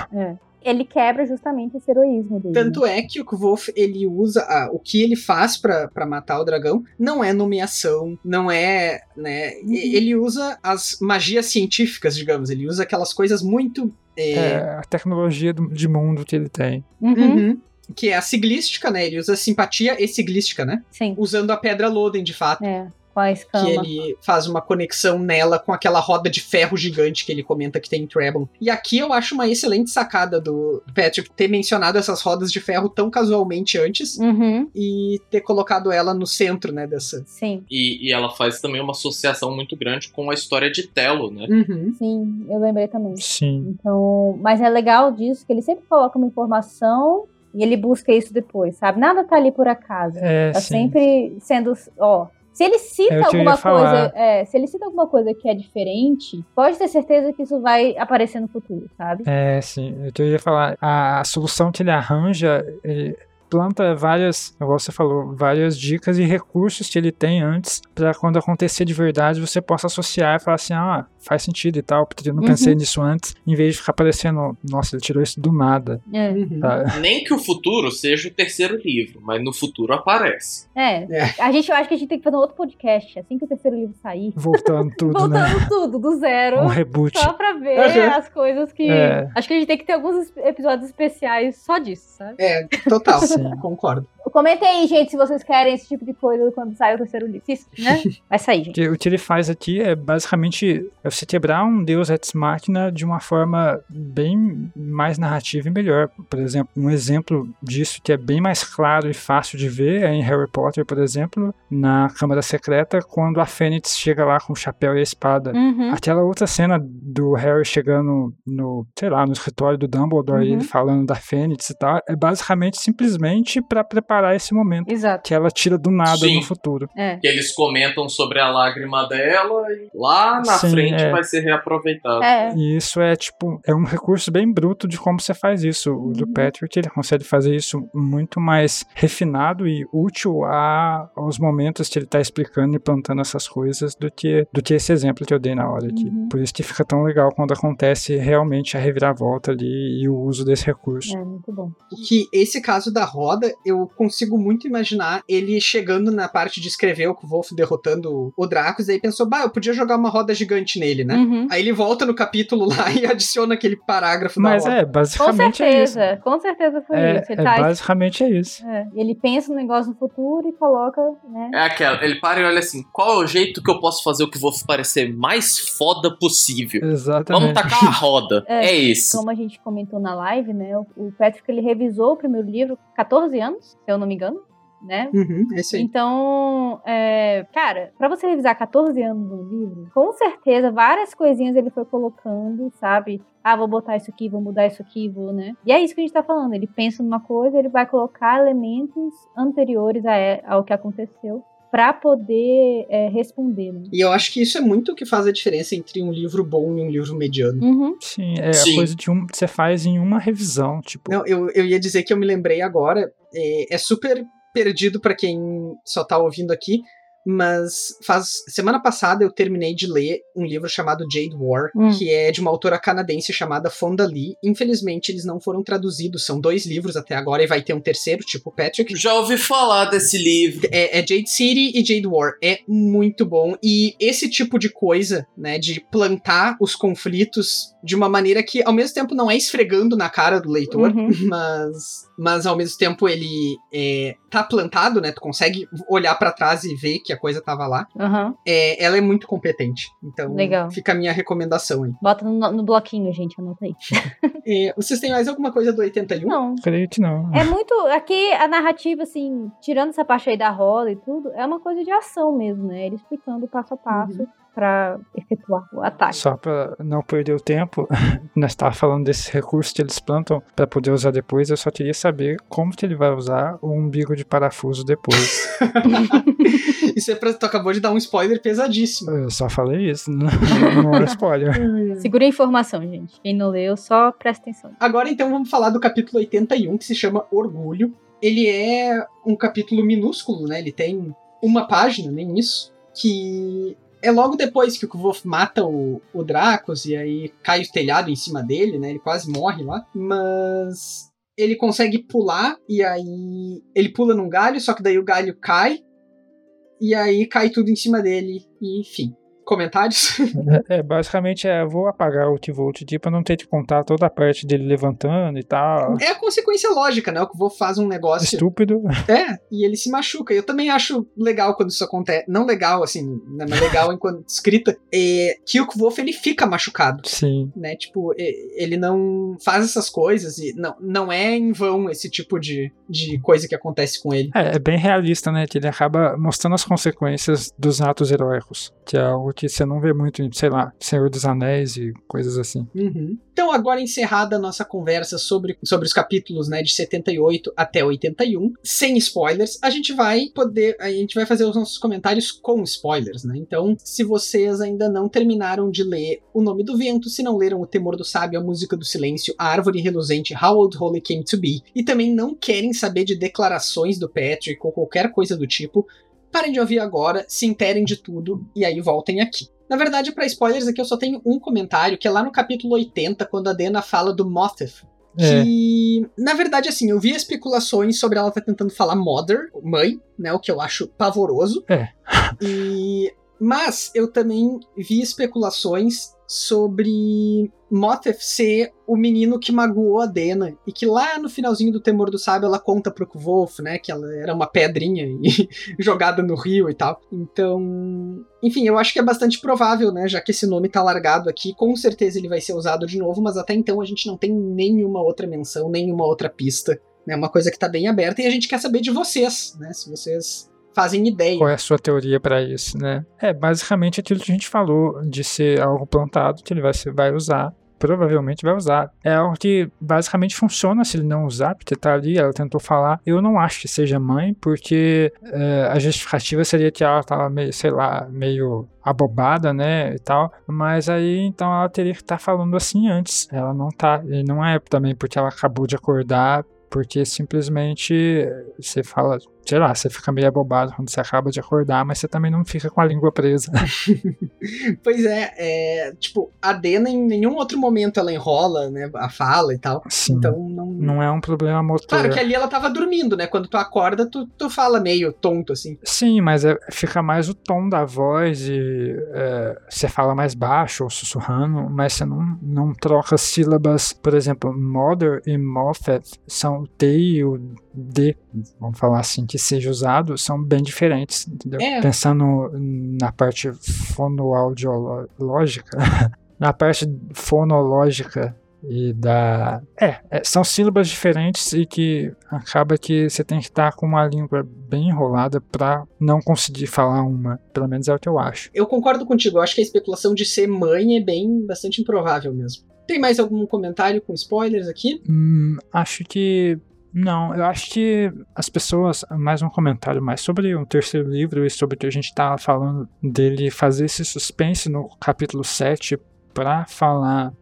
Ele quebra justamente esse heroísmo dele. Tanto é que o Kvolf, ele usa a- o que ele faz pra pra matar o dragão, não é nomeação, não é, né, Uhum. ele usa as magias científicas, digamos, ele usa aquelas coisas muito é, É a tecnologia do- de mundo que ele tem. Uhum, uhum, que é a siglística, né? Ele usa simpatia e siglística, né? Sim. Usando a pedra Loden, de fato. É, com a escama. Que ele faz uma conexão nela com aquela roda de ferro gigante que ele comenta que tem em Treblon. E aqui eu acho uma excelente sacada do Patrick ter mencionado essas rodas de ferro tão casualmente antes Uhum, e ter colocado ela no centro, né, dessa. sim. E, e ela faz também uma associação muito grande com a história de Telo, né? Uhum. Sim, eu lembrei também. Sim. Então, mas é legal disso que ele sempre coloca uma informação e ele busca isso depois, sabe? Nada tá ali por acaso. É, Tá sim. sempre sendo, ó, se ele cita É alguma coisa, é, se ele cita alguma coisa que é diferente, pode ter certeza que isso vai aparecer no futuro, sabe? É, sim. Eu ia falar, a, a solução que ele arranja, ele planta várias, igual você falou, várias dicas e recursos que ele tem antes pra quando acontecer de verdade você possa associar e falar assim, ah, faz sentido e tal, porque eu não Uhum. pensei nisso antes, em vez de ficar parecendo, nossa, ele tirou isso do nada. É. Uhum. Tá? Nem que o futuro seja o terceiro livro, mas no futuro aparece. É. É. A gente, eu acho que a gente tem que fazer um outro podcast assim que o terceiro livro sair. Voltando tudo, né? Voltando tudo, do zero. Um reboot. Só pra ver Uhum. as coisas que. É. Acho que a gente tem que ter alguns episódios especiais só disso, sabe? É, total. [LAUGHS] Sim. [LAUGHS] Concordo. Comentem aí, gente, se vocês querem esse tipo de coisa quando sair o terceiro livro. Isso, né? [LAUGHS] Vai sair, gente. O que ele faz aqui é basicamente é você quebrar um Deus Ex Machina de uma forma bem mais narrativa e melhor. Por exemplo, um exemplo disso que é bem mais claro e fácil de ver é em Harry Potter, por exemplo, na Câmara Secreta, quando a Fênix chega lá com o chapéu e a espada. Uhum. Aquela outra cena do Harry chegando no, sei lá, no escritório do Dumbledore e Uhum. ele falando da Fênix e tal, é basicamente simplesmente pra preparar esse momento Exato. que ela tira do nada Sim. no futuro. É. Que eles comentam sobre a lágrima dela e lá na Sim, frente é. vai ser reaproveitado. É. E isso é tipo, é um recurso bem bruto de como você faz isso. O do Uhum. Patrick, ele consegue fazer isso muito mais refinado e útil a, aos momentos que ele tá explicando e plantando essas coisas do que, do que esse exemplo que eu dei na hora aqui. Uhum. Por isso que fica tão legal quando acontece realmente a reviravolta ali e o uso desse recurso. É, muito bom. que esse caso da roda, eu consigo muito imaginar ele chegando na parte de escrever o Wolf derrotando o Dracos, e aí pensou, bah, eu podia jogar uma roda gigante nele, né? Uhum. Aí ele volta no capítulo lá [LAUGHS] e adiciona aquele parágrafo Mas da roda. é, Com basicamente é isso. certeza, com certeza foi É, isso. Ele, é tá- basicamente é isso. é, ele pensa no negócio no futuro e coloca, né? É aquela, ele para e olha assim, qual é o jeito que eu posso fazer o que vou parecer mais foda possível? Vamos Exatamente. tacar a [LAUGHS] roda. É, É, esse. Como a gente comentou na live, né? O, Patrick ele revisou o primeiro livro com 14 anos, se eu não me engano, né? Uhum, é isso aí. Então, é, cara, pra você revisar 14 anos um livro, com certeza várias coisinhas ele foi colocando, sabe? Ah, vou botar isso aqui, vou mudar isso aqui, vou, né? E é isso que a gente tá falando. Ele pensa numa coisa, ele vai colocar elementos anteriores a, e- ao que aconteceu pra poder é, responder, né? E eu acho que isso é muito o que faz a diferença entre um livro bom e um livro mediano. Uhum. Sim, é Sim. a coisa de um que você faz em uma revisão, tipo. Não, eu, eu ia dizer que eu me lembrei agora, é, é super perdido pra quem só tá ouvindo aqui, mas faz semana passada eu terminei de ler um livro chamado Jade War, Hum. que é de uma autora canadense chamada Fonda Lee. Infelizmente eles não foram traduzidos, são dois livros até agora e vai ter um terceiro, tipo Patrick. Já ouvi falar desse livro. É, é Jade City e Jade War. É muito bom. E esse tipo de coisa, né, de plantar os conflitos de uma maneira que, ao mesmo tempo, não é esfregando na cara do leitor, Uhum. [LAUGHS] mas, mas ao mesmo tempo ele é, tá plantado, né? Tu consegue olhar pra trás e ver que a coisa tava lá. Aham. É, ela é muito competente. Então, Legal. fica a minha recomendação aí. Bota no, no bloquinho, gente, anota aí. É, [LAUGHS] vocês têm mais alguma coisa do 81? Não. Creio que não. É muito. Aqui a narrativa, assim, tirando essa parte aí da roda e tudo, é uma coisa de ação mesmo, né? Ele explicando passo a passo pra efetuar o ataque. Só pra não perder o tempo, [LAUGHS] nós estávamos falando desse recurso que eles plantam pra poder usar depois. Eu só queria saber como que ele vai usar o umbigo de parafuso depois. [LAUGHS] [LAUGHS] Isso é pra. Tu acabou de dar um spoiler pesadíssimo. Eu só falei isso, não, não é spoiler. Segura a informação, gente. Quem não leu, só presta atenção. Agora então vamos falar do capítulo 81, que se chama Orgulho. Ele é um capítulo minúsculo, né? Ele tem uma página, nem isso. Que é logo depois que o Kvolf mata o, o Dracos e aí cai o telhado em cima dele, né? Ele quase morre lá. Mas ele consegue pular e aí ele pula num galho, só que daí o galho cai e aí cai tudo em cima dele e enfim. Comentários? [LAUGHS] É, basicamente é, vou apagar o T-Volt D pra não ter que contar toda a parte dele levantando e tal. é a consequência lógica, né? O Kvolf faz um negócio Estúpido. [LAUGHS] É, e ele se machuca. Eu também acho legal quando isso acontece. Não legal, assim, né, mas legal [LAUGHS] enquanto escrita. É que o Kvolf, ele fica machucado. Sim. Né, tipo, ele não faz essas coisas e não, não é em vão esse tipo de, de coisa que acontece com ele. É, é bem realista, né? Que ele acaba mostrando as consequências dos atos heróicos. Que é algo que você não vê muito em, sei lá, Senhor dos Anéis e coisas assim. Uhum. Então, agora encerrada a nossa conversa sobre, sobre os capítulos né, de 78 até 81, sem spoilers, a gente vai poder. A gente vai fazer os nossos comentários com spoilers, né? Então, se vocês ainda não terminaram de ler O Nome do Vento, se não leram O Temor do Sábio, A Música do Silêncio, A Árvore Reluzente, How Old Holy Came to Be, e também não querem saber de declarações do Patrick ou qualquer coisa do tipo, parem de ouvir agora, se interem de tudo e aí voltem aqui. Na verdade, para spoilers aqui eu só tenho um comentário, que é lá no capítulo 80, quando a Dena fala do Motheth. É. Que, na verdade, assim, eu vi especulações sobre ela estar tentando falar mother, mãe, né? O que eu acho pavoroso. É. E. Mas eu também vi especulações sobre Motheth ser o menino que magoou a Dena. E que lá no finalzinho do Temor do Sábio ela conta pro Kvolf, né? Que ela era uma pedrinha [LAUGHS] e jogada no rio e tal. Então. Enfim, eu acho que é bastante provável, né? Já que esse nome tá largado aqui, com certeza ele vai ser usado de novo, mas até então a gente não tem nenhuma outra menção, nenhuma outra pista. É uma coisa que tá bem aberta e a gente quer saber de vocês, né? Se vocês fazem ideia. Qual é a sua teoria pra isso, né? É basicamente aquilo que a gente falou, de ser algo plantado que ele vai, vai usar. Provavelmente vai usar. É algo que basicamente funciona se ele não usar, porque tá ali, ela tentou falar. Eu não acho que seja mãe, porque é, a justificativa seria que ela tava meio, sei lá, meio abobada, né, e tal. Mas aí, então, ela teria que estar falando assim antes. Ela não tá. E não é também porque ela acabou de acordar, porque simplesmente você fala, sei lá, você fica meio abobado quando você acaba de acordar, mas você também não fica com a língua presa. [LAUGHS] Pois é, é, tipo, a Dena em nenhum outro momento ela enrola, né, a fala e tal. Sim. Então não. não é um problema motor. Claro que ali ela tava dormindo, né? Quando tu acorda, tu, tu fala meio tonto, assim. Sim, mas é- fica mais o tom da voz e é, você fala mais baixo ou sussurrando, mas você não, não troca sílabas. Por exemplo, mother e Moffat são o T e o D, vamos falar assim, que seja usado, são bem diferentes, entendeu? É. Pensando na parte fonoaudiológica, [LAUGHS] na parte fonológica e da. É, é, são sílabas diferentes e que acaba que você tem que estar com uma língua bem enrolada pra não conseguir falar uma. Pelo menos é o que eu acho. Eu concordo contigo, eu acho que a especulação de ser mãe é bem bastante improvável mesmo. Tem mais algum comentário com spoilers aqui? Hum, acho que. Não, eu acho que as pessoas. Mais um comentário mais sobre o terceiro livro e sobre o que a gente tava falando dele fazer esse suspense no capítulo 7 pra falar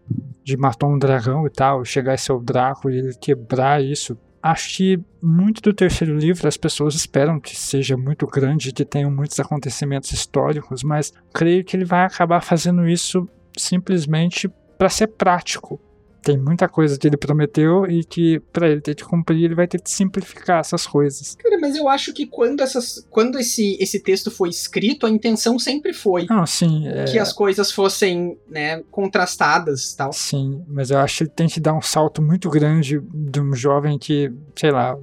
de matou um dragão e tal, chegar a ser o Draco e ele quebrar isso. Acho que muito do terceiro livro as pessoas esperam que seja muito grande, que tenham muitos acontecimentos históricos, mas creio que ele vai acabar fazendo isso simplesmente para ser prático. Tem muita coisa que ele prometeu e que para ele ter que cumprir, ele vai ter que simplificar essas coisas. Cara, mas eu acho que quando, essas, quando esse, esse texto foi escrito, a intenção sempre foi Não, sim, é, que as coisas fossem, né, contrastadas e tal. sim, mas eu acho que ele tem que dar um salto muito grande de um jovem que, sei lá,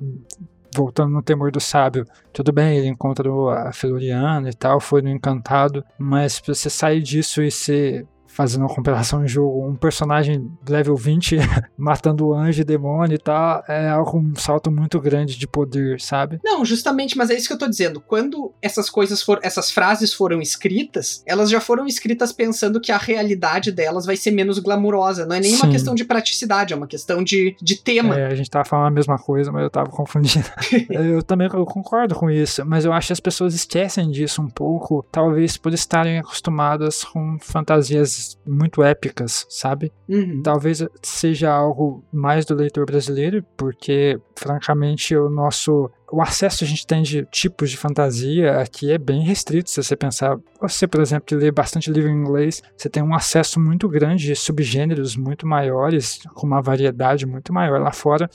voltando no Temor do Sábio, tudo bem, ele encontrou a Feluriana e tal, foi no Encantado, mas pra você sair disso e ser fazendo uma comparação em jogo, um personagem level 20 [LAUGHS] matando o anjo e demônio e tal, é algo, um salto muito grande de poder, sabe? Não, justamente, mas é isso que eu tô dizendo. Quando essas coisas foram, essas frases foram escritas, elas já foram escritas pensando que a realidade delas vai ser menos glamurosa. Não é nem uma questão de praticidade, é uma questão de, de tema. É, a gente tava falando a mesma coisa, mas eu tava confundindo. [LAUGHS] eu também eu concordo com isso, mas eu acho que as pessoas esquecem disso um pouco, talvez por estarem acostumadas com fantasias muito épicas, sabe? Uhum. Talvez seja algo mais do leitor brasileiro, porque, francamente, o nosso. O acesso que a gente tem de tipos de fantasia aqui é bem restrito. Se você pensar, você, por exemplo, que lê bastante livro em inglês, você tem um acesso muito grande de subgêneros muito maiores, com uma variedade muito maior lá fora,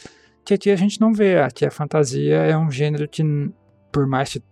que aqui a gente não vê. Aqui a fantasia é um gênero que por mais que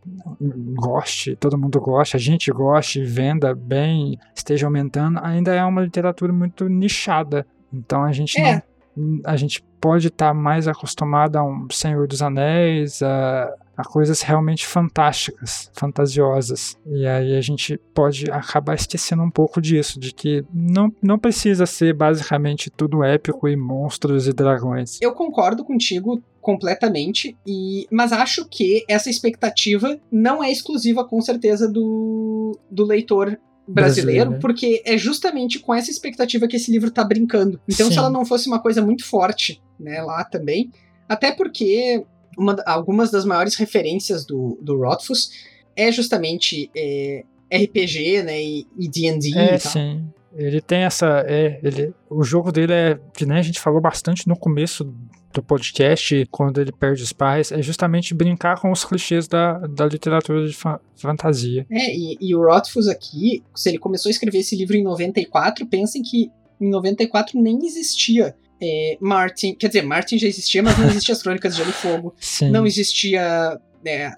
goste, todo mundo goste, a gente goste, venda bem, esteja aumentando, ainda é uma literatura muito nichada. Então a gente é. não, a gente pode estar tá mais acostumado a um Senhor dos Anéis, a, a coisas realmente fantásticas, fantasiosas. E aí a gente pode acabar esquecendo um pouco disso, de que não, não precisa ser basicamente tudo épico e monstros e dragões. Eu concordo contigo completamente, e mas acho que essa expectativa não é exclusiva, com certeza, do, do leitor brasileiro, brasileiro porque é justamente com essa expectativa que esse livro tá brincando. Então, Sim. se ela não fosse uma coisa muito forte, né, lá também, até porque uma, algumas das maiores referências do, do Rothfuss é justamente é, RPG, né, e D&D é, e tal. sim. Ele tem essa. É, ele, o jogo dele é. Que né, a gente falou bastante no começo do podcast, quando ele perde os pais, é justamente brincar com os clichês da, da literatura de fa fantasia. É, e, e o Rothfuss aqui, se ele começou a escrever esse livro em 94, pensem que em 94 nem existia é, Martin. Quer dizer, Martin já existia, mas não existia as Crônicas de Gelo e Fogo. Sim. Não existia é,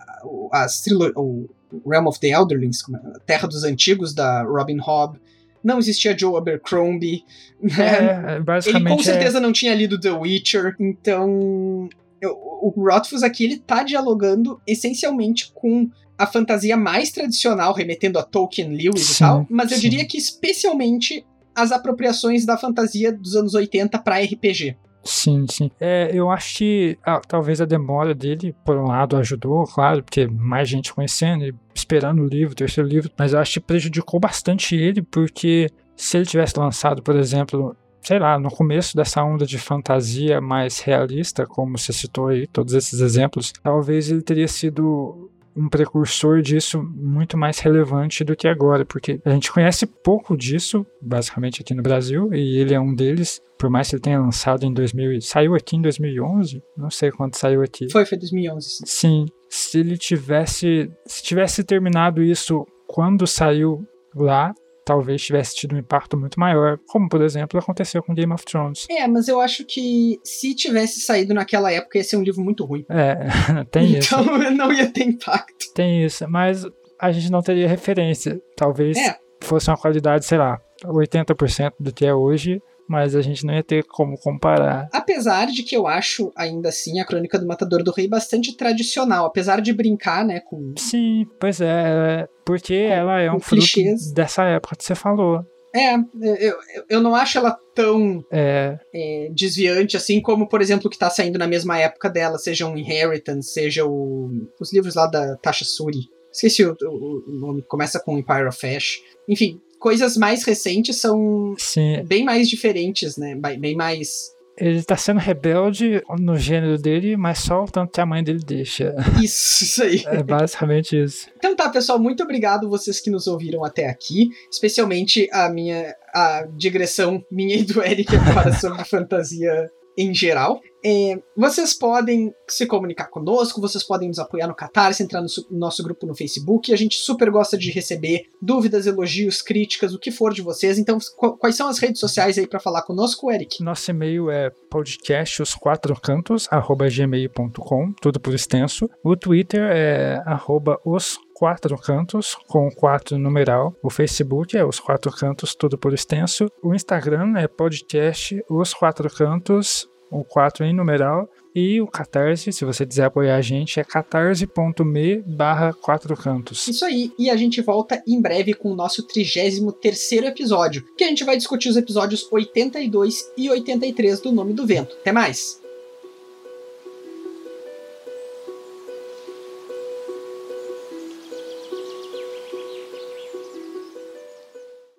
as o Realm of the Elderlings, é, Terra dos Antigos, da Robin Hobb não existia Joe Abercrombie. Né? [LAUGHS] É, basicamente. Ele com certeza é... não tinha lido The Witcher, então. Eu, o Rothfuss aqui ele tá dialogando essencialmente com a fantasia mais tradicional, remetendo a Tolkien, Lewis sim, e tal, mas eu sim. diria que especialmente as apropriações da fantasia dos anos 80 para RPG. Sim, sim. É, eu acho que ah, talvez a demora dele, por um lado, ajudou, claro, porque mais gente conhecendo e esperando o livro, o terceiro livro, mas eu acho que prejudicou bastante ele, porque se ele tivesse lançado, por exemplo, sei lá, no começo dessa onda de fantasia mais realista, como você citou aí, todos esses exemplos, talvez ele teria sido um precursor disso muito mais relevante do que agora, porque a gente conhece pouco disso, basicamente aqui no Brasil, e ele é um deles, por mais que ele tenha lançado em 2000, saiu aqui em 2011, não sei quando saiu aqui. Foi, foi 2011. Sim. Se ele tivesse, se tivesse terminado isso quando saiu lá, talvez tivesse tido um impacto muito maior, como por exemplo aconteceu com Game of Thrones. É, mas eu acho que se tivesse saído naquela época ia ser um livro muito ruim. É, [LAUGHS] tem isso. Então [LAUGHS] não ia ter impacto. Tem isso, mas a gente não teria referência. Talvez é. fosse uma qualidade, sei lá, 80% do que é hoje, mas a gente não ia ter como comparar. Apesar de que eu acho, ainda assim, a Crônica do Matador do Rei bastante tradicional, apesar de brincar, né, com... Sim, pois é, porque com, ela é um fruto clichês. dessa época que você falou. É, eu, eu não acho ela tão é. É, desviante assim como, por exemplo, o que tá saindo na mesma época dela, seja o Inheritance, seja o, os livros lá da Tasha Suri. Esqueci o, o, o nome, começa com Empire of Ash. Enfim, coisas mais recentes são Sim. bem mais diferentes, né? Bem mais. Ele tá sendo rebelde no gênero dele, mas só o tanto que a mãe dele deixa. [LAUGHS] Isso, isso aí. É basicamente isso. Então tá, pessoal, muito obrigado vocês que nos ouviram até aqui, especialmente a minha a digressão minha e do Eric para sobre [LAUGHS] fantasia em geral. É, vocês podem se comunicar conosco, vocês podem nos apoiar no Catarse, entrar no, no nosso grupo no Facebook. A gente super gosta de receber dúvidas, elogios, críticas, o que for de vocês. Então, qu quais são as redes sociais aí para falar conosco, Eric? Nosso e-mail é podcastosquatrocantos@gmail.com, tudo por extenso. O Twitter é arroba os quatro cantos, com quatro numeral. O Facebook é Os Quatro Cantos, tudo por extenso. O Instagram é podcast Os Quatro Cantos, o 4 em numeral. E o Catarse, se você quiser apoiar a gente, é catarse.me barra quatro cantos. Isso aí, e a gente volta em breve com o nosso 33 episódio, que a gente vai discutir os episódios 82 e 83 do Nome do Vento. Até mais!